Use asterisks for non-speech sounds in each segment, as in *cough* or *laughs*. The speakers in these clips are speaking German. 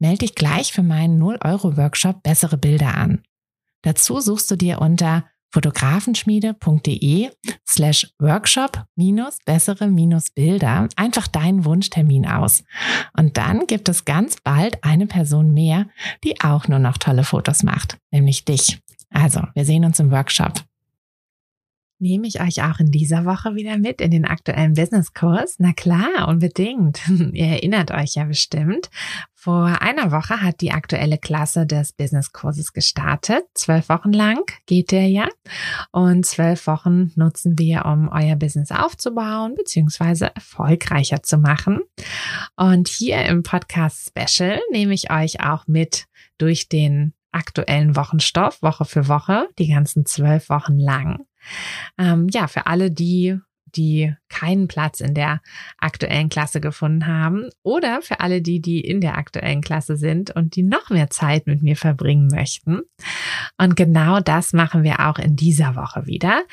Melde dich gleich für meinen 0-Euro-Workshop Bessere Bilder an. Dazu suchst du dir unter fotografenschmiede.de slash workshop minus bessere minus Bilder einfach deinen Wunschtermin aus. Und dann gibt es ganz bald eine Person mehr, die auch nur noch tolle Fotos macht, nämlich dich. Also, wir sehen uns im Workshop nehme ich euch auch in dieser Woche wieder mit in den aktuellen Businesskurs? Na klar, unbedingt. *laughs* Ihr erinnert euch ja bestimmt. Vor einer Woche hat die aktuelle Klasse des Businesskurses gestartet. Zwölf Wochen lang geht der ja. Und zwölf Wochen nutzen wir, um euer Business aufzubauen bzw. erfolgreicher zu machen. Und hier im Podcast Special nehme ich euch auch mit durch den aktuellen Wochenstoff, Woche für Woche, die ganzen zwölf Wochen lang. Ähm, ja, für alle die, die keinen Platz in der aktuellen Klasse gefunden haben oder für alle die, die in der aktuellen Klasse sind und die noch mehr Zeit mit mir verbringen möchten. Und genau das machen wir auch in dieser Woche wieder.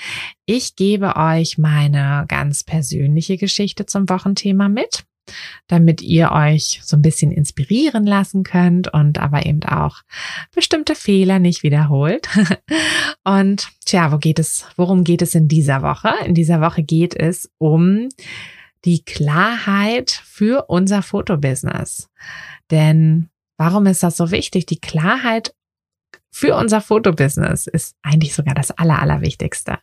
Ich gebe euch meine ganz persönliche Geschichte zum Wochenthema mit damit ihr euch so ein bisschen inspirieren lassen könnt und aber eben auch bestimmte Fehler nicht wiederholt. *laughs* Und tja, wo geht es, worum geht es in dieser Woche? In dieser Woche geht es um die Klarheit für unser Fotobusiness. Denn warum ist das so wichtig? Die Klarheit für unser Fotobusiness ist eigentlich sogar das Aller, Allerwichtigste.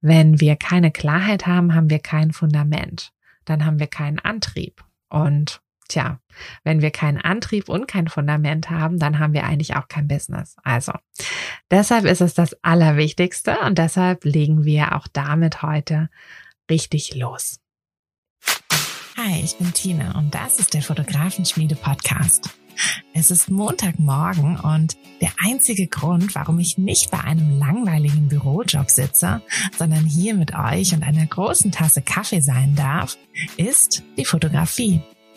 Wenn wir keine Klarheit haben, haben wir kein Fundament dann haben wir keinen Antrieb. Und tja, wenn wir keinen Antrieb und kein Fundament haben, dann haben wir eigentlich auch kein Business. Also, deshalb ist es das Allerwichtigste und deshalb legen wir auch damit heute richtig los. Hi, ich bin Tina und das ist der Fotografenschmiede Podcast. Es ist Montagmorgen und der einzige Grund, warum ich nicht bei einem langweiligen Bürojob sitze, sondern hier mit euch und einer großen Tasse Kaffee sein darf, ist die Fotografie.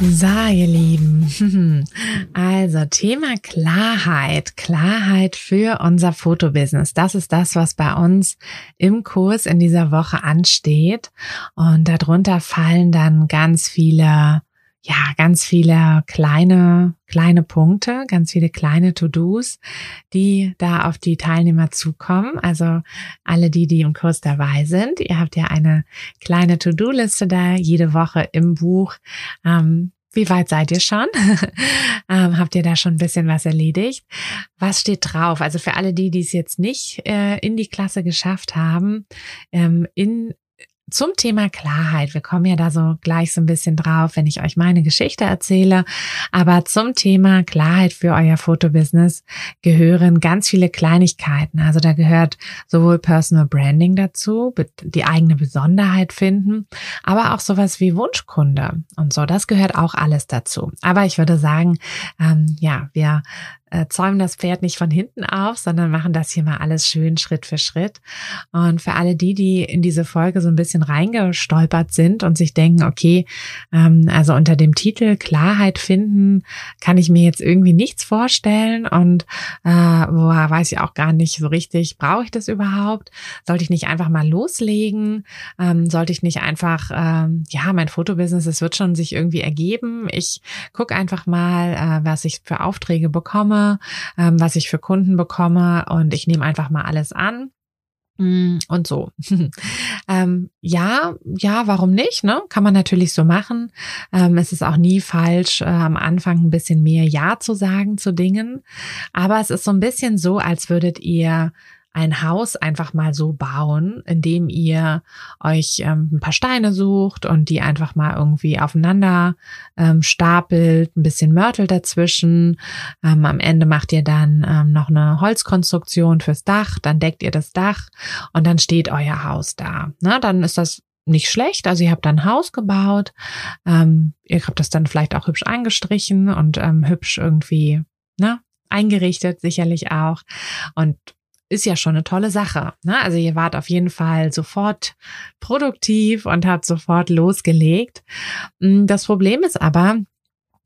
So, ihr Lieben. *laughs* Also Thema Klarheit. Klarheit für unser Fotobusiness. Das ist das, was bei uns im Kurs in dieser Woche ansteht. Und darunter fallen dann ganz viele ja, ganz viele kleine, kleine Punkte, ganz viele kleine To-Dos, die da auf die Teilnehmer zukommen. Also alle die, die im Kurs dabei sind. Ihr habt ja eine kleine To-Do-Liste da jede Woche im Buch. Ähm, wie weit seid ihr schon? *laughs* ähm, habt ihr da schon ein bisschen was erledigt? Was steht drauf? Also für alle die, die es jetzt nicht äh, in die Klasse geschafft haben, ähm, in zum Thema Klarheit. Wir kommen ja da so gleich so ein bisschen drauf, wenn ich euch meine Geschichte erzähle. Aber zum Thema Klarheit für euer Fotobusiness gehören ganz viele Kleinigkeiten. Also da gehört sowohl Personal Branding dazu, die eigene Besonderheit finden, aber auch sowas wie Wunschkunde und so. Das gehört auch alles dazu. Aber ich würde sagen, ähm, ja, wir äh, zäumen das Pferd nicht von hinten auf, sondern machen das hier mal alles schön Schritt für Schritt. Und für alle die, die in diese Folge so ein bisschen reingestolpert sind und sich denken, okay, ähm, also unter dem Titel Klarheit finden, kann ich mir jetzt irgendwie nichts vorstellen und äh, boah, weiß ich auch gar nicht so richtig, brauche ich das überhaupt? Sollte ich nicht einfach mal loslegen? Ähm, sollte ich nicht einfach, ähm, ja, mein Fotobusiness, es wird schon sich irgendwie ergeben. Ich gucke einfach mal, äh, was ich für Aufträge bekomme, ähm, was ich für Kunden bekomme und ich nehme einfach mal alles an. Mm, und so. *laughs* ähm, ja, ja, warum nicht? Ne? Kann man natürlich so machen. Ähm, es ist auch nie falsch, äh, am Anfang ein bisschen mehr Ja zu sagen zu Dingen. Aber es ist so ein bisschen so, als würdet ihr ein Haus einfach mal so bauen, indem ihr euch ähm, ein paar Steine sucht und die einfach mal irgendwie aufeinander ähm, stapelt, ein bisschen Mörtel dazwischen. Ähm, am Ende macht ihr dann ähm, noch eine Holzkonstruktion fürs Dach, dann deckt ihr das Dach und dann steht euer Haus da. Na, dann ist das nicht schlecht. Also ihr habt dann ein Haus gebaut, ähm, ihr habt das dann vielleicht auch hübsch angestrichen und ähm, hübsch irgendwie ne, eingerichtet, sicherlich auch. Und ist ja schon eine tolle Sache. Ne? Also ihr wart auf jeden Fall sofort produktiv und habt sofort losgelegt. Mm, das Problem ist aber,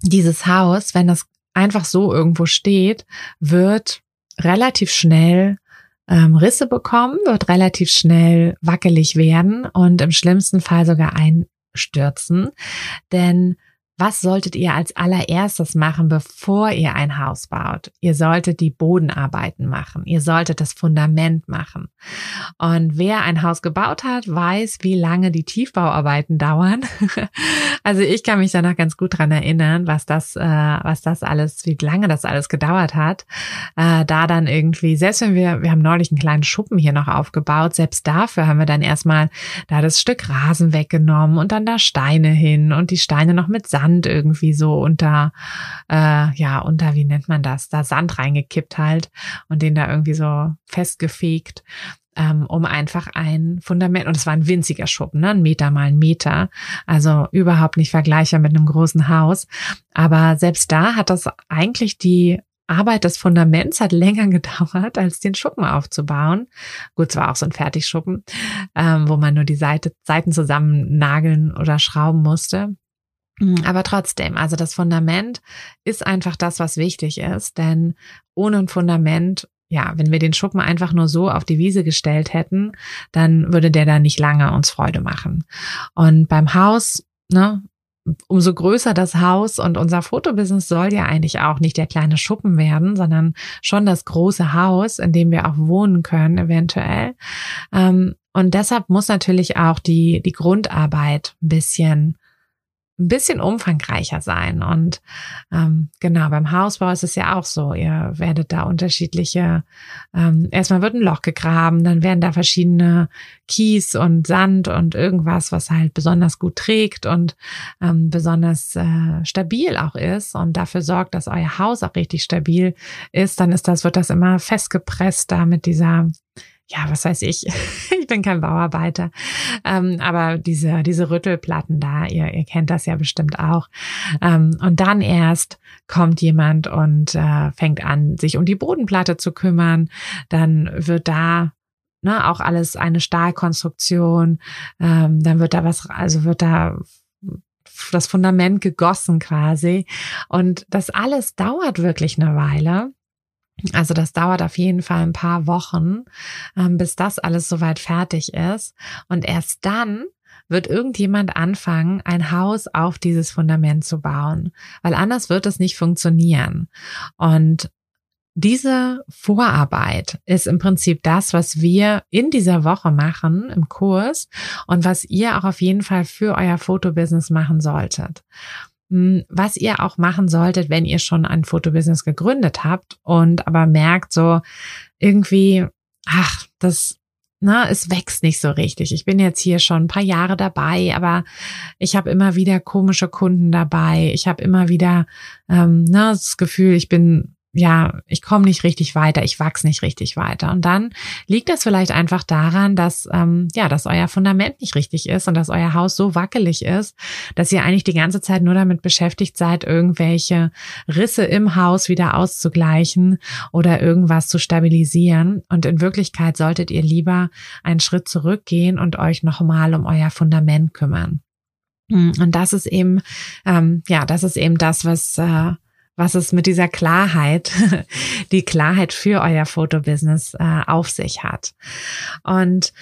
dieses Haus, wenn das einfach so irgendwo steht, wird relativ schnell ähm, Risse bekommen, wird relativ schnell wackelig werden und im schlimmsten Fall sogar einstürzen. Denn was solltet ihr als allererstes machen, bevor ihr ein Haus baut? Ihr solltet die Bodenarbeiten machen. Ihr solltet das Fundament machen. Und wer ein Haus gebaut hat, weiß, wie lange die Tiefbauarbeiten dauern. *laughs* also ich kann mich danach ganz gut dran erinnern, was das, äh, was das alles, wie lange das alles gedauert hat. Äh, da dann irgendwie, selbst wenn wir, wir haben neulich einen kleinen Schuppen hier noch aufgebaut, selbst dafür haben wir dann erstmal da das Stück Rasen weggenommen und dann da Steine hin und die Steine noch mit Sand Sand irgendwie so unter, äh, ja, unter, wie nennt man das, da Sand reingekippt halt und den da irgendwie so festgefegt ähm, um einfach ein Fundament, und es war ein winziger Schuppen, ne? ein Meter mal ein Meter, also überhaupt nicht vergleichbar mit einem großen Haus. Aber selbst da hat das eigentlich die Arbeit des Fundaments hat länger *laughs* gedauert, als den Schuppen aufzubauen. Gut, zwar auch so ein Fertigschuppen, ähm, wo man nur die Seite, Seiten zusammen nageln oder schrauben musste. Mhm, aber trotzdem, also das Fundament ist einfach das, was wichtig ist, denn ohne ein Fundament, ja, wenn wir den Schuppen einfach nur so auf die Wiese gestellt hätten, dann würde der da nicht lange uns Freude machen. Und beim Haus, ne, umso größer das Haus und unser Fotobusiness soll ja eigentlich auch nicht der kleine Schuppen werden, sondern schon das große Haus, in dem wir auch wohnen können, eventuell. Ähm, und deshalb muss natürlich auch die, die Grundarbeit ein bisschen ein bisschen umfangreicher sein. Und ähm, genau, beim Hausbau ist es ja auch so. Ihr werdet da unterschiedliche, ähm, erstmal wird ein Loch gegraben, dann werden da verschiedene Kies und Sand und irgendwas, was halt besonders gut trägt und ähm, besonders äh, stabil auch ist und dafür sorgt, dass euer Haus auch richtig stabil ist, dann ist das, wird das immer festgepresst da mit dieser ja, was weiß ich, ich bin kein Bauarbeiter, ähm, aber diese, diese Rüttelplatten da, ihr, ihr kennt das ja bestimmt auch. Ähm, und dann erst kommt jemand und äh, fängt an, sich um die Bodenplatte zu kümmern. Dann wird da ne, auch alles eine Stahlkonstruktion. Ähm, dann wird da was, also wird da das Fundament gegossen quasi. Und das alles dauert wirklich eine Weile. Also das dauert auf jeden Fall ein paar Wochen, ähm, bis das alles soweit fertig ist. Und erst dann wird irgendjemand anfangen, ein Haus auf dieses Fundament zu bauen, weil anders wird es nicht funktionieren. Und diese Vorarbeit ist im Prinzip das, was wir in dieser Woche machen im Kurs und was ihr auch auf jeden Fall für euer Fotobusiness machen solltet. Hm, was ihr auch machen solltet, wenn ihr schon ein Fotobusiness gegründet habt und aber merkt so irgendwie, ach, das na, ne, es wächst nicht so richtig. Ich bin jetzt hier schon ein paar Jahre dabei, aber ich habe immer wieder komische Kunden dabei. Ich habe immer wieder ähm, na, ne, das Gefühl, ich bin ja, ich komme nicht richtig weiter, ich wachse nicht richtig weiter. Und dann liegt das vielleicht einfach daran, dass ähm, ja, dass euer Fundament nicht richtig ist und dass euer Haus so wackelig ist, dass ihr eigentlich die ganze Zeit nur damit beschäftigt seid, irgendwelche Risse im Haus wieder auszugleichen oder irgendwas zu stabilisieren. Und in Wirklichkeit solltet ihr lieber einen Schritt zurückgehen und euch nochmal um euer Fundament kümmern. Und das ist eben, ähm, ja, das ist eben das, was äh, was es mit dieser Klarheit, *laughs* die Klarheit für euer Fotobusiness äh, auf sich hat. Und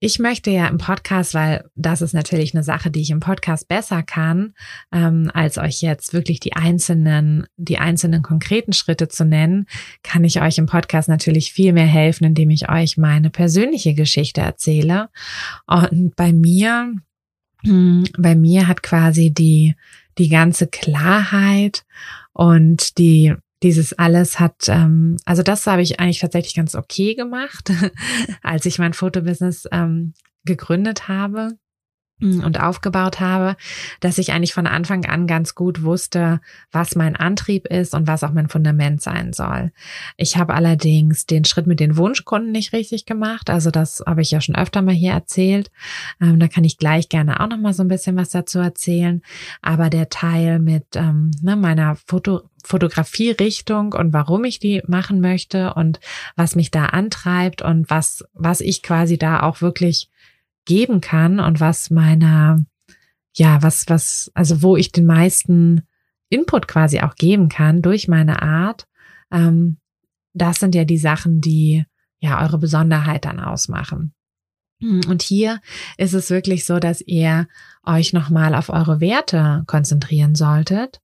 ich möchte ja im Podcast, weil das ist natürlich eine Sache, die ich im Podcast besser kann, ähm, als euch jetzt wirklich die einzelnen, die einzelnen konkreten Schritte zu nennen, kann ich euch im Podcast natürlich viel mehr helfen, indem ich euch meine persönliche Geschichte erzähle. Und bei mir, hm, bei mir hat quasi die, die ganze Klarheit und die dieses alles hat, ähm, also das habe ich eigentlich tatsächlich ganz okay gemacht, *laughs* als ich mein Fotobusiness ähm, gegründet habe. Mm, und aufgebaut habe, dass ich eigentlich von Anfang an ganz gut wusste, was mein Antrieb ist und was auch mein Fundament sein soll. Ich habe allerdings den Schritt mit den Wunschkunden nicht richtig gemacht. Also das habe ich ja schon öfter mal hier erzählt. Ähm, da kann ich gleich gerne auch noch mal so ein bisschen was dazu erzählen. Aber der Teil mit ähm, ne, meiner Foto Fotografierichtung und warum ich die machen möchte und was mich da antreibt und was, was ich quasi da auch wirklich geben kann und was meiner, ja, was, was, also wo ich den meisten Input quasi auch geben kann durch meine Art, ähm, das sind ja die Sachen, die ja eure Besonderheit dann ausmachen. Und hier ist es wirklich so, dass ihr euch nochmal auf eure Werte konzentrieren solltet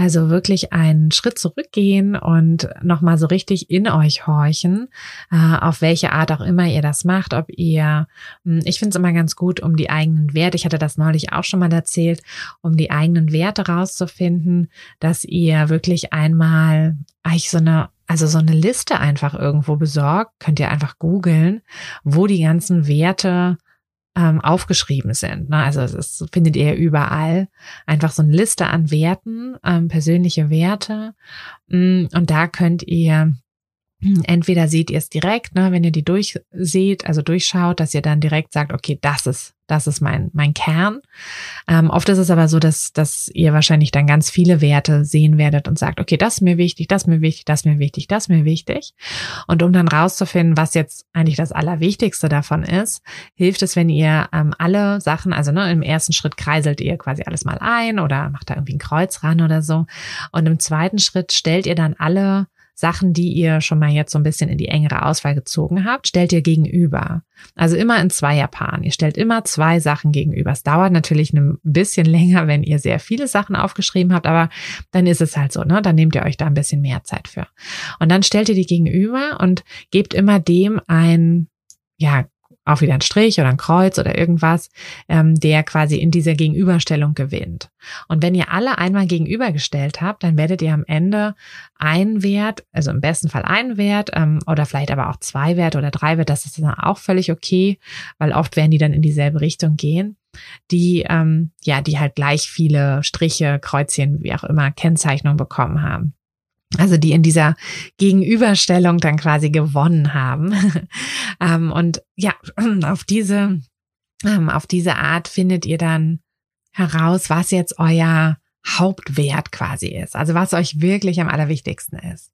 also wirklich einen Schritt zurückgehen und nochmal so richtig in euch horchen, äh, auf welche Art auch immer ihr das macht, ob ihr, hm, ich finde es immer ganz gut, um die eigenen Werte, ich hatte das neulich auch schon mal erzählt, um die eigenen Werte rauszufinden, dass ihr wirklich einmal eigentlich so eine also so eine Liste einfach irgendwo besorgt, könnt ihr einfach googeln, wo die ganzen Werte ähm, aufgeschrieben sind. Ne? Also das findet ihr überall. Einfach so eine Liste an Werten, ähm, persönliche Werte. Mm, und da könnt ihr entweder seht ihr es direkt, ne, wenn ihr die durchseht, also durchschaut, dass ihr dann direkt sagt, okay, das ist, das ist mein, mein Kern. Ähm, oft ist es aber so, dass, dass ihr wahrscheinlich dann ganz viele Werte sehen werdet und sagt, okay, das ist mir wichtig, das ist mir wichtig, das ist mir wichtig, das ist mir wichtig. Und um dann rauszufinden, was jetzt eigentlich das Allerwichtigste davon ist, hilft es, wenn ihr ähm, alle Sachen, also ne, im ersten Schritt kreiselt ihr quasi alles mal ein oder macht da irgendwie ein Kreuz ran oder so. Und im zweiten Schritt stellt ihr dann alle Sachen, die ihr schon mal jetzt so ein bisschen in die engere Auswahl gezogen habt, stellt ihr gegenüber. Also immer in Zweierpaaren. Ihr stellt immer zwei Sachen gegenüber. Es dauert natürlich ein bisschen länger, wenn ihr sehr viele Sachen aufgeschrieben habt, aber dann ist es halt so, ne? Dann nehmt ihr euch da ein bisschen mehr Zeit für. Und dann stellt ihr die gegenüber und gebt immer dem ein, ja, auch wieder ein Strich oder ein Kreuz oder irgendwas, ähm, der quasi in dieser Gegenüberstellung gewinnt. Und wenn ihr alle einmal gegenübergestellt habt, dann werdet ihr am Ende einen Wert, also im besten Fall einen Wert ähm, oder vielleicht aber auch zwei Werte oder drei Werte, das ist dann auch völlig okay, weil oft werden die dann in dieselbe Richtung gehen die ähm, ja, die halt gleich viele Striche, Kreuzchen, wie auch immer, Kennzeichnung bekommen haben also die in dieser Gegenüberstellung dann quasi gewonnen haben. *laughs* ähm, und ja, *clears throat* auf diese, ähm, auf diese Art findet ihr dann heraus, was jetzt euer Hauptwert quasi ist. Also was euch wirklich am allerwichtigsten ist.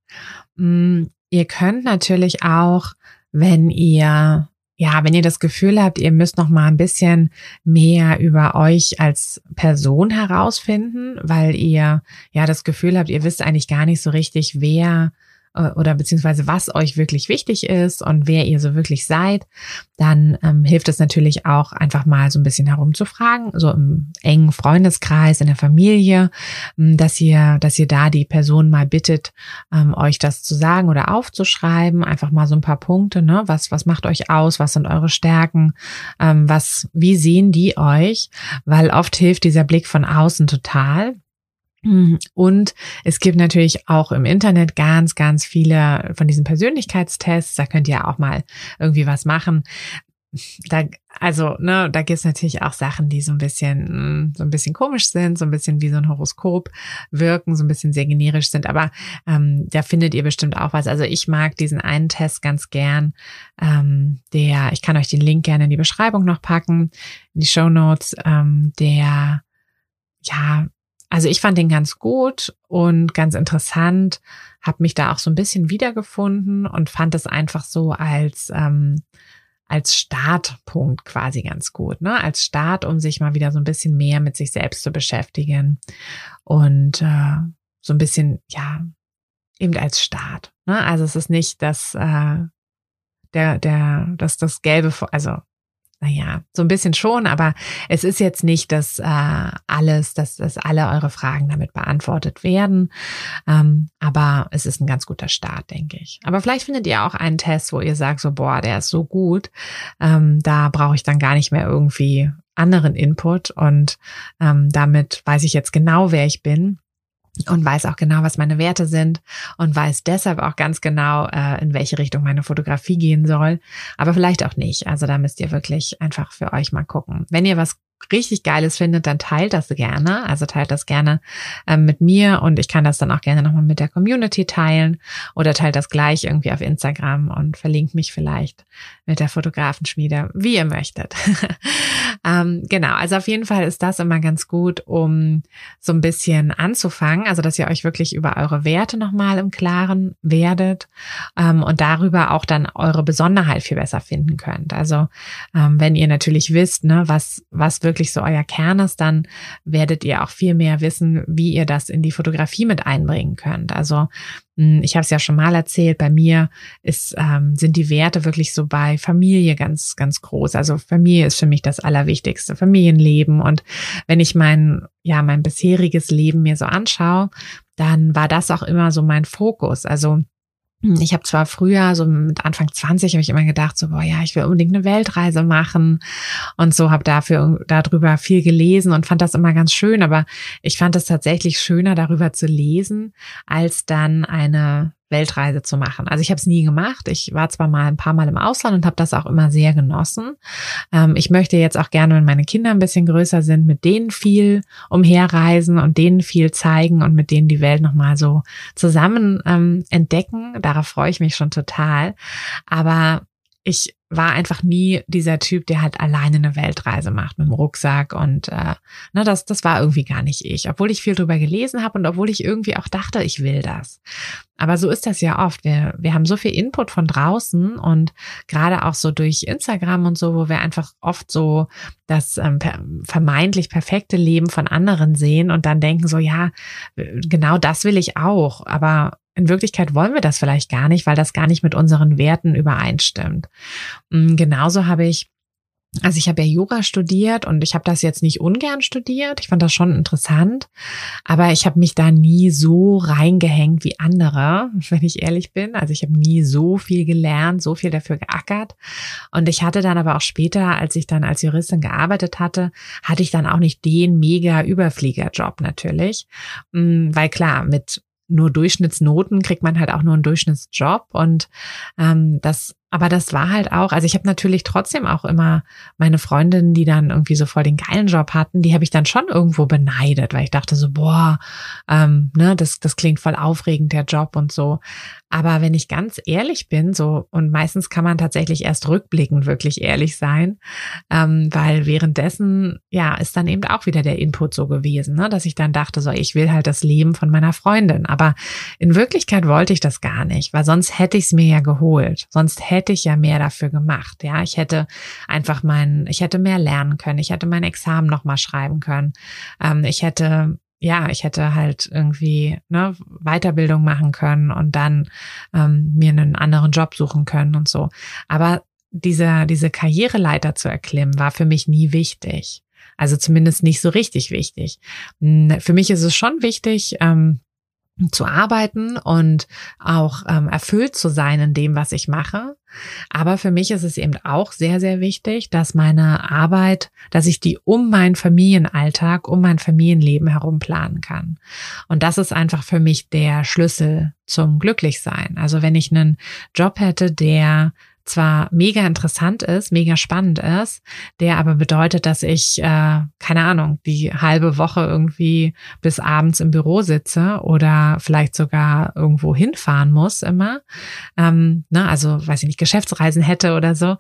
Mm, ihr könnt natürlich auch, wenn ihr ja, wenn ihr das Gefühl habt, ihr müsst noch mal ein bisschen mehr über euch als Person herausfinden, weil ihr ja das Gefühl habt, ihr wisst eigentlich gar nicht so richtig, wer oder beziehungsweise was euch wirklich wichtig ist und wer ihr so wirklich seid, dann ähm, hilft es natürlich auch einfach mal so ein bisschen herumzufragen, so im engen Freundeskreis, in der Familie, ähm, dass ihr, dass ihr da die Person mal bittet, ähm, euch das zu sagen oder aufzuschreiben, einfach mal so ein paar Punkte, ne, was, was macht euch aus, was sind eure Stärken, ähm, was, wie sehen die euch, weil oft hilft dieser Blick von außen total. Mhm. Und es gibt natürlich auch im Internet ganz, ganz viele von diesen Persönlichkeitstests. Da könnt ihr auch mal irgendwie was machen. da, also, ne, da gibt's natürlich auch Sachen, die so ein bisschen, so ein bisschen komisch sind, so ein bisschen wie so ein Horoskop wirken, so ein bisschen sehr generisch sind, aber ähm, da findet ihr bestimmt auch was. Also ich mag diesen einen Test ganz gern. Ähm, der, ich kann euch den Link gerne in die Beschreibung noch packen, in die Show Notes, ähm, der ja, also ich fand den ganz gut und ganz interessant, habe mich da auch so ein bisschen wiedergefunden und fand es einfach so als ähm, als Startpunkt quasi ganz gut, ne? Als Start, um sich mal wieder so ein bisschen mehr mit sich selbst zu beschäftigen und äh, so ein bisschen, ja, eben als Start. Ne? Also es ist nicht das, äh, der, der, das, das gelbe, also naja, so ein bisschen schon, aber es ist jetzt nicht, dass äh, alles, dass, dass alle eure Fragen damit beantwortet werden. Ähm, aber es ist ein ganz guter Start, denke ich. Aber vielleicht findet ihr auch einen Test, wo ihr sagt, so, boah, der ist so gut, ähm, da brauche ich dann gar nicht mehr irgendwie anderen Input und ähm, damit weiß ich jetzt genau, wer ich bin und weiß auch genau, was meine Werte sind und weiß deshalb auch ganz genau, äh, in welche Richtung meine Fotografie gehen soll. Aber vielleicht auch nicht. Also da müsst ihr wirklich einfach für euch mal gucken. Wenn ihr was richtig Geiles findet, dann teilt das gerne. Also teilt das gerne ähm, mit mir und ich kann das dann auch gerne nochmal mit der Community teilen oder teilt das gleich irgendwie auf Instagram und verlinkt mich vielleicht mit der Fotografenschmiede, wie ihr möchtet. *laughs* ähm, genau, also auf jeden Fall ist das immer ganz gut, um so ein bisschen anzufangen, also dass ihr euch wirklich über eure Werte nochmal im Klaren werdet ähm, und darüber auch dann eure Besonderheit viel besser finden könnt. Also ähm, wenn ihr natürlich wisst, ne, was, was wirklich so euer Kern ist, dann werdet ihr auch viel mehr wissen, wie ihr das in die Fotografie mit einbringen könnt. Also hm, ich habe es ja schon mal erzählt, bei mir ist, ähm, sind die Werte wirklich so bei Familie ganz, ganz groß. Also Familie ist für mich das Allerwichtigste, Familienleben. Und wenn ich mein, ja, mein bisheriges Leben mir so anschaue, dann war das auch immer so mein Fokus. Also ich habe zwar früher, so mit Anfang 20, habe ich immer gedacht, so, boah, ja, ich will unbedingt eine Weltreise machen. Und so, habe dafür darüber viel gelesen und fand das immer ganz schön, aber ich fand es tatsächlich schöner, darüber zu lesen, als dann eine Weltreise zu machen. Also ich habe es nie gemacht. Ich war zwar mal ein paar Mal im Ausland und habe das auch immer sehr genossen. Ähm, ich möchte jetzt auch gerne, wenn meine Kinder ein bisschen größer sind, mit denen viel umherreisen und denen viel zeigen und mit denen die Welt nochmal so zusammen ähm, entdecken. Darauf freue ich mich schon total. Aber ich war einfach nie dieser Typ, der halt alleine eine Weltreise macht mit dem Rucksack und äh, ne, das, das war irgendwie gar nicht ich, obwohl ich viel drüber gelesen habe und obwohl ich irgendwie auch dachte, ich will das. Aber so ist das ja oft. Wir, wir haben so viel Input von draußen und gerade auch so durch Instagram und so, wo wir einfach oft so das ähm, vermeintlich perfekte Leben von anderen sehen und dann denken so, ja, genau das will ich auch. Aber in Wirklichkeit wollen wir das vielleicht gar nicht, weil das gar nicht mit unseren Werten übereinstimmt. Mm, genauso habe ich also ich habe ja Yoga studiert und ich habe das jetzt nicht ungern studiert. Ich fand das schon interessant, aber ich habe mich da nie so reingehängt wie andere, *laughs* wenn ich ehrlich bin. Also ich habe nie so viel gelernt, so viel dafür geackert. Und ich hatte dann aber auch später, als ich dann als Juristin gearbeitet hatte, hatte ich dann auch nicht den mega Überfliegerjob natürlich, mm, weil klar, mit nur Durchschnittsnoten kriegt man halt auch nur einen Durchschnittsjob und ähm, das aber das war halt auch, also ich habe natürlich trotzdem auch immer meine Freundinnen, die dann irgendwie so voll den geilen Job hatten, die habe ich dann schon irgendwo beneidet, weil ich dachte so, boah, ähm, ne, das, das klingt voll aufregend, der Job und so. Aber wenn ich ganz ehrlich bin, so, und meistens kann man tatsächlich erst rückblickend wirklich ehrlich sein, ähm, weil währenddessen, ja, ist dann eben auch wieder der Input so gewesen, ne, dass ich dann dachte, so, ich will halt das Leben von meiner Freundin. Aber in Wirklichkeit wollte ich das gar nicht, weil sonst hätte ich es mir ja geholt. Sonst hätte ich ja mehr dafür gemacht. Ja, ich hätte einfach mein, ich hätte mehr lernen können. Ich hätte mein Examen nochmal schreiben können. Ähm, ich hätte ja, ich hätte halt irgendwie ne, Weiterbildung machen können und dann ähm, mir einen anderen Job suchen können und so. Aber diese, diese Karriereleiter zu erklimmen, war für mich nie wichtig. Also zumindest nicht so richtig wichtig. Hm, für mich ist es schon wichtig, ähm, zu arbeiten und auch ähm, erfüllt zu sein in dem, was ich mache. Aber für mich ist es eben auch sehr, sehr wichtig, dass meine Arbeit, dass ich die um meinen Familienalltag, um mein Familienleben herum planen kann. Und das ist einfach für mich der Schlüssel zum Glücklichsein. Also wenn ich einen Job hätte, der zwar mega interessant ist, mega spannend ist, der aber bedeutet, dass ich, äh, keine Ahnung, die halbe Woche irgendwie bis abends im Büro sitze oder vielleicht sogar irgendwo hinfahren muss immer, ähm, ne, also weiß ich nicht, Geschäftsreisen hätte oder so,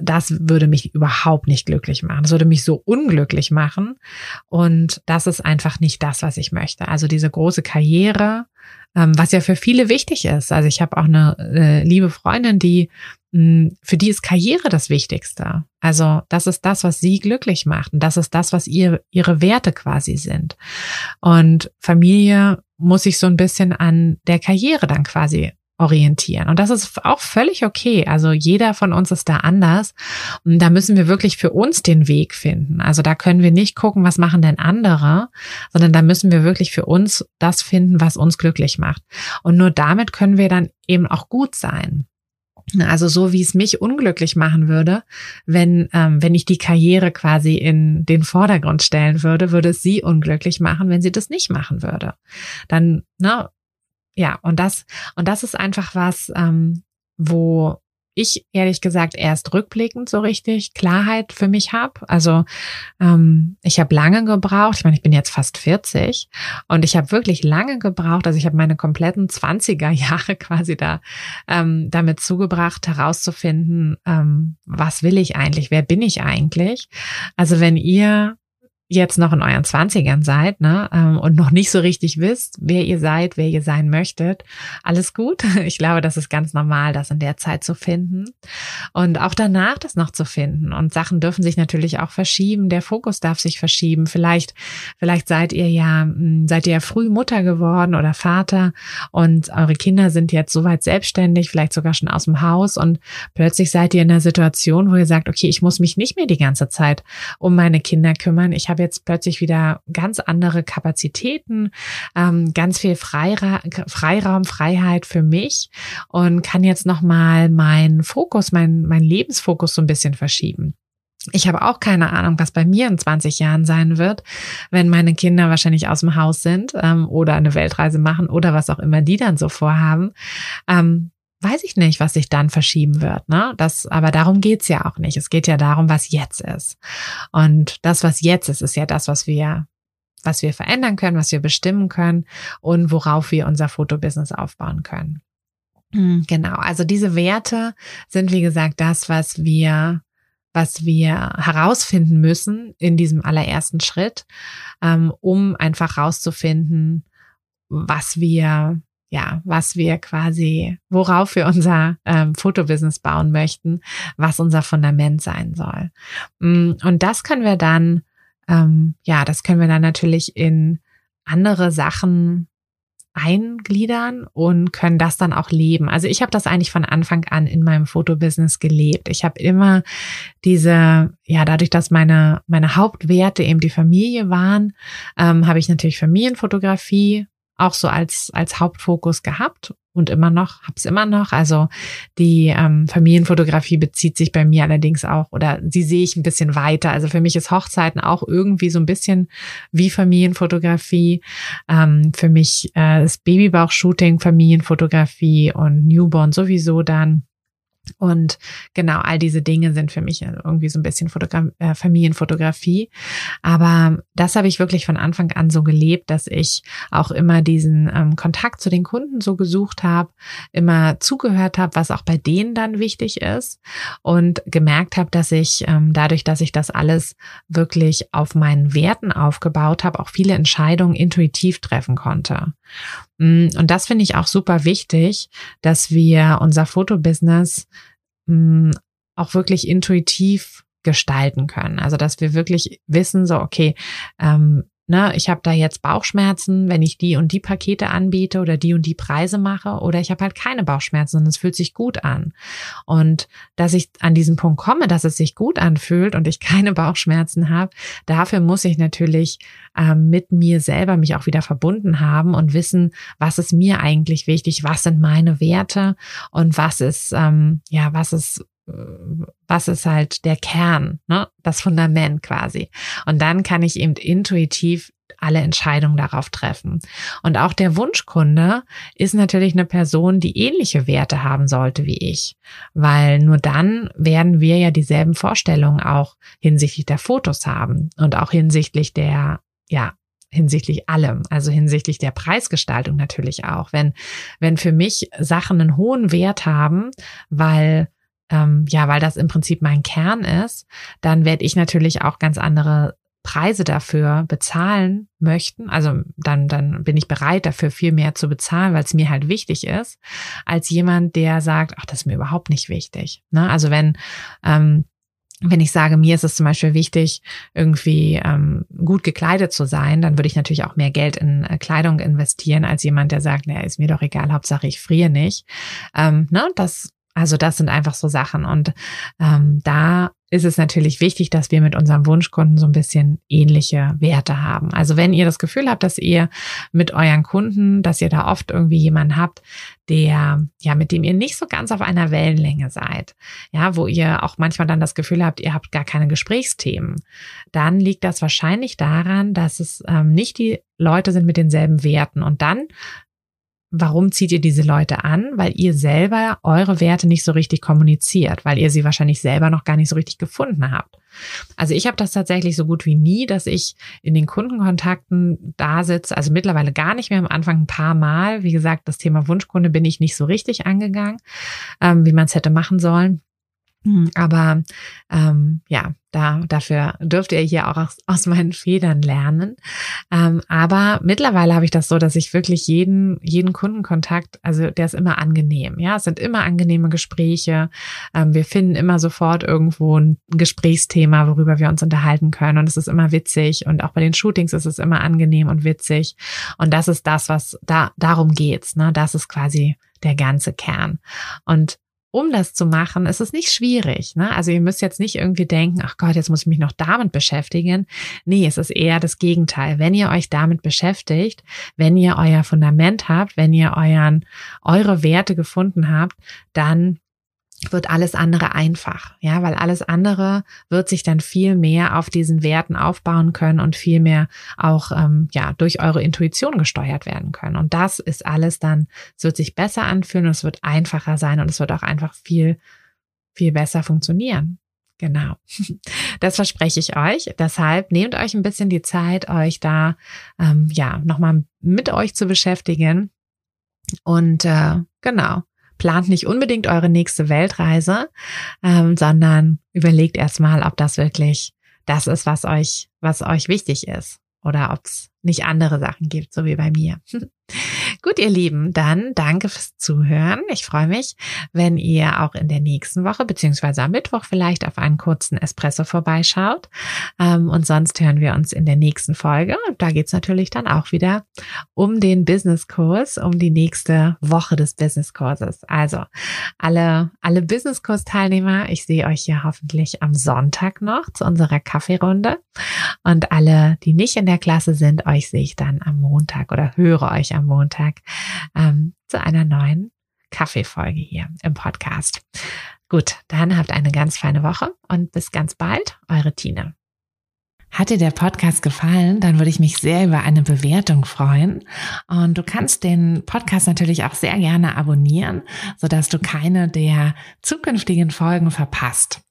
das würde mich überhaupt nicht glücklich machen. Das würde mich so unglücklich machen. Und das ist einfach nicht das, was ich möchte. Also diese große Karriere, was ja für viele wichtig ist. Also ich habe auch eine äh, liebe Freundin, die mh, für die ist Karriere das Wichtigste. Also das ist das, was sie glücklich macht und das ist das, was ihr ihre Werte quasi sind. Und Familie muss sich so ein bisschen an der Karriere dann quasi orientieren. Und das ist auch völlig okay. Also jeder von uns ist da anders. Und da müssen wir wirklich für uns den Weg finden. Also da können wir nicht gucken, was machen denn andere, sondern da müssen wir wirklich für uns das finden, was uns glücklich macht. Und nur damit können wir dann eben auch gut sein. Also so wie es mich unglücklich machen würde, wenn ähm, wenn ich die Karriere quasi in den Vordergrund stellen würde, würde es sie unglücklich machen, wenn sie das nicht machen würde. Dann ne, ja, und das, und das ist einfach was, ähm, wo ich ehrlich gesagt erst rückblickend so richtig Klarheit für mich habe. Also ähm, ich habe lange gebraucht, ich meine, ich bin jetzt fast 40 und ich habe wirklich lange gebraucht, also ich habe meine kompletten 20er Jahre *laughs* quasi da ähm, damit zugebracht, herauszufinden, ähm, was will ich eigentlich, wer bin ich eigentlich. Also wenn ihr jetzt noch in euren Zwanzigern seid ne, ähm, und noch nicht so richtig wisst, wer ihr seid, wer ihr sein möchtet, alles gut. *laughs* Ich glaube, das ist ganz normal, das in der Zeit zu finden und auch danach das noch zu finden. Und Sachen dürfen sich natürlich auch verschieben. Der Fokus darf sich verschieben. Vielleicht, vielleicht seid ihr ja, hm, seid ihr ja früh Mutter geworden oder Vater und eure Kinder sind jetzt soweit selbstständig, vielleicht sogar schon aus dem Haus und plötzlich seid ihr in einer Situation, wo ihr sagt, okay, ich muss mich nicht mehr die ganze Zeit um meine Kinder kümmern. Ich habe habe jetzt plötzlich wieder ganz andere Kapazitäten, ähm, ganz viel Freira Freiraum, Freiheit für mich und kann jetzt nochmal meinen Fokus, mein, mein Lebensfokus so ein bisschen verschieben. Ich habe auch keine Ahnung, was bei mir in 20 Jahren sein wird, wenn meine Kinder wahrscheinlich aus dem Haus sind ähm, oder eine Weltreise machen oder was auch immer die dann so vorhaben. Ähm, weiß ich nicht, was sich dann verschieben wird. Ne? Das, aber darum geht's ja auch nicht. Es geht ja darum, was jetzt ist. Und das, was jetzt ist, ist ja das, was wir, was wir verändern können, was wir bestimmen können und worauf wir unser Fotobusiness aufbauen können. Hm, genau. Also diese Werte sind, wie gesagt, das, was wir was wir herausfinden müssen in diesem allerersten Schritt, ähm, um einfach herauszufinden, was wir ja, was wir quasi, worauf wir unser ähm, Fotobusiness bauen möchten, was unser Fundament sein soll. Mm, und das können wir dann, ähm, ja, das können wir dann natürlich in andere Sachen eingliedern und können das dann auch leben. Also ich habe das eigentlich von Anfang an in meinem Fotobusiness gelebt. Ich habe immer diese, ja, dadurch, dass meine meine Hauptwerte eben die Familie waren, ähm, habe ich natürlich Familienfotografie auch so als, als Hauptfokus gehabt und immer noch, hab's immer noch. Also die ähm, Familienfotografie bezieht sich bei mir allerdings auch, oder sie sehe ich ein bisschen weiter. Also für mich ist Hochzeiten auch irgendwie so ein bisschen wie Familienfotografie. Ähm, für mich äh, ist Babybauch-Shooting Familienfotografie und Newborn sowieso dann. Und genau, all diese Dinge sind für mich irgendwie so ein bisschen Fotogra äh, Familienfotografie. Aber das habe ich wirklich von Anfang an so gelebt, dass ich auch immer diesen ähm, Kontakt zu den Kunden so gesucht habe, immer zugehört habe, was auch bei denen dann wichtig ist und gemerkt habe, dass ich ähm, dadurch, dass ich das alles wirklich auf meinen Werten aufgebaut habe, auch viele Entscheidungen intuitiv treffen konnte. Mm, und das finde ich auch super wichtig, dass wir unser Fotobusiness mm, auch wirklich intuitiv gestalten können. Also dass wir wirklich wissen, so, okay, ähm, ne, ich habe da jetzt Bauchschmerzen, wenn ich die und die Pakete anbiete oder die und die Preise mache oder ich habe halt keine Bauchschmerzen und es fühlt sich gut an. Und dass ich an diesen Punkt komme, dass es sich gut anfühlt und ich *laughs* keine Bauchschmerzen habe, dafür muss ich natürlich ähm, mit mir selber mich auch wieder verbunden haben und wissen, was ist mir eigentlich wichtig, was sind meine Werte und was ist, ähm, ja, was ist was ist halt der Kern, ne? das Fundament quasi. Und dann kann ich eben intuitiv alle Entscheidungen darauf treffen. Und auch der Wunschkunde ist natürlich eine Person, die ähnliche Werte haben sollte wie ich, weil nur dann werden wir ja dieselben Vorstellungen auch hinsichtlich der Fotos haben und auch hinsichtlich der, ja, hinsichtlich allem, also hinsichtlich der Preisgestaltung natürlich auch. Wenn, wenn für mich Sachen einen hohen Wert haben, weil ähm, ja, weil das im Prinzip mein Kern ist, dann werde ich natürlich auch ganz andere Preise dafür bezahlen möchten, also dann, dann bin ich bereit dafür viel mehr zu bezahlen, weil es mir halt wichtig ist, als jemand, der sagt, ach, das ist mir überhaupt nicht wichtig. Ne? Also wenn, ähm, wenn ich sage, mir ist es zum Beispiel wichtig, irgendwie ähm, gut gekleidet zu sein, dann würde ich natürlich auch mehr Geld in äh, Kleidung investieren, als jemand, der sagt, naja, ist mir doch egal, Hauptsache ich friere nicht. Ähm, ne, das, also das sind einfach so Sachen. Und ähm, da ist es natürlich wichtig, dass wir mit unserem Wunschkunden so ein bisschen ähnliche Werte haben. Also wenn ihr das Gefühl habt, dass ihr mit euren Kunden, dass ihr da oft irgendwie jemanden habt, der, ja, mit dem ihr nicht so ganz auf einer Wellenlänge seid, ja, wo ihr auch manchmal dann das Gefühl habt, ihr habt gar keine Gesprächsthemen, dann liegt das wahrscheinlich daran, dass es ähm, nicht die Leute sind mit denselben Werten. Und dann Warum zieht ihr diese Leute an? Weil ihr selber eure Werte nicht so richtig kommuniziert, weil ihr sie wahrscheinlich selber noch gar nicht so richtig gefunden habt. Also ich habe das tatsächlich so gut wie nie, dass ich in den Kundenkontakten da sitze, also mittlerweile gar nicht mehr am Anfang ein paar Mal. Wie gesagt, das Thema Wunschkunde bin ich nicht so richtig angegangen, ähm, wie man es hätte machen sollen. Hm, aber ähm, ja, da, dafür dürft ihr hier auch aus, aus meinen Federn lernen. Ähm, aber mittlerweile habe ich das so, dass ich wirklich jeden, jeden Kundenkontakt, also der ist immer angenehm. Ja, es sind immer angenehme Gespräche. Ähm, wir finden immer sofort irgendwo ein Gesprächsthema, worüber wir uns unterhalten können. Und es ist immer witzig. Und auch bei den Shootings ist es immer angenehm und witzig. Und das ist das, was da, darum geht's. Ne? Das ist quasi der ganze Kern. Und um das zu machen, ist es nicht schwierig. Ne? Also ihr müsst jetzt nicht irgendwie denken, ach Gott, jetzt muss ich mich noch damit beschäftigen. Nee, es ist eher das Gegenteil. Wenn ihr euch damit beschäftigt, wenn ihr euer Fundament habt, wenn ihr euren, eure Werte gefunden habt, dann wird alles andere einfach, ja, weil alles andere wird sich dann viel mehr auf diesen Werten aufbauen können und viel mehr auch ähm, ja durch eure Intuition gesteuert werden können. Und das ist alles dann, es wird sich besser anfühlen und es wird einfacher sein und es wird auch einfach viel viel besser funktionieren. Genau, *laughs* das verspreche ich euch. Deshalb nehmt euch ein bisschen die Zeit, euch da ähm, ja nochmal mit euch zu beschäftigen und äh, genau plant nicht unbedingt eure nächste Weltreise, ähm, sondern überlegt erstmal, ob das wirklich das ist, was euch, was euch wichtig ist oder ob es nicht andere Sachen gibt, so wie bei mir. *laughs* Gut, ihr Lieben, dann danke fürs Zuhören. Ich freue mich, wenn ihr auch in der nächsten Woche beziehungsweise am Mittwoch vielleicht auf einen kurzen Espresso vorbeischaut. Ähm, und sonst hören wir uns in der nächsten Folge. Und da geht's natürlich dann auch wieder um den Businesskurs, um die nächste Woche des Businesskurses. Also alle, alle Businesskurs-Teilnehmer, ich sehe euch ja hoffentlich am Sonntag noch zu unserer Kaffeerunde. Und alle, die nicht in der Klasse sind, euch sehe ich dann am Montag oder höre euch am Montag ähm, zu einer neuen Kaffeefolge hier im Podcast. Gut, dann habt eine ganz feine Woche und bis ganz bald, eure Tina. Hat dir der Podcast gefallen, dann würde ich mich sehr über eine Bewertung freuen. Und du kannst den Podcast natürlich auch sehr gerne abonnieren, sodass du keine der zukünftigen Folgen verpasst.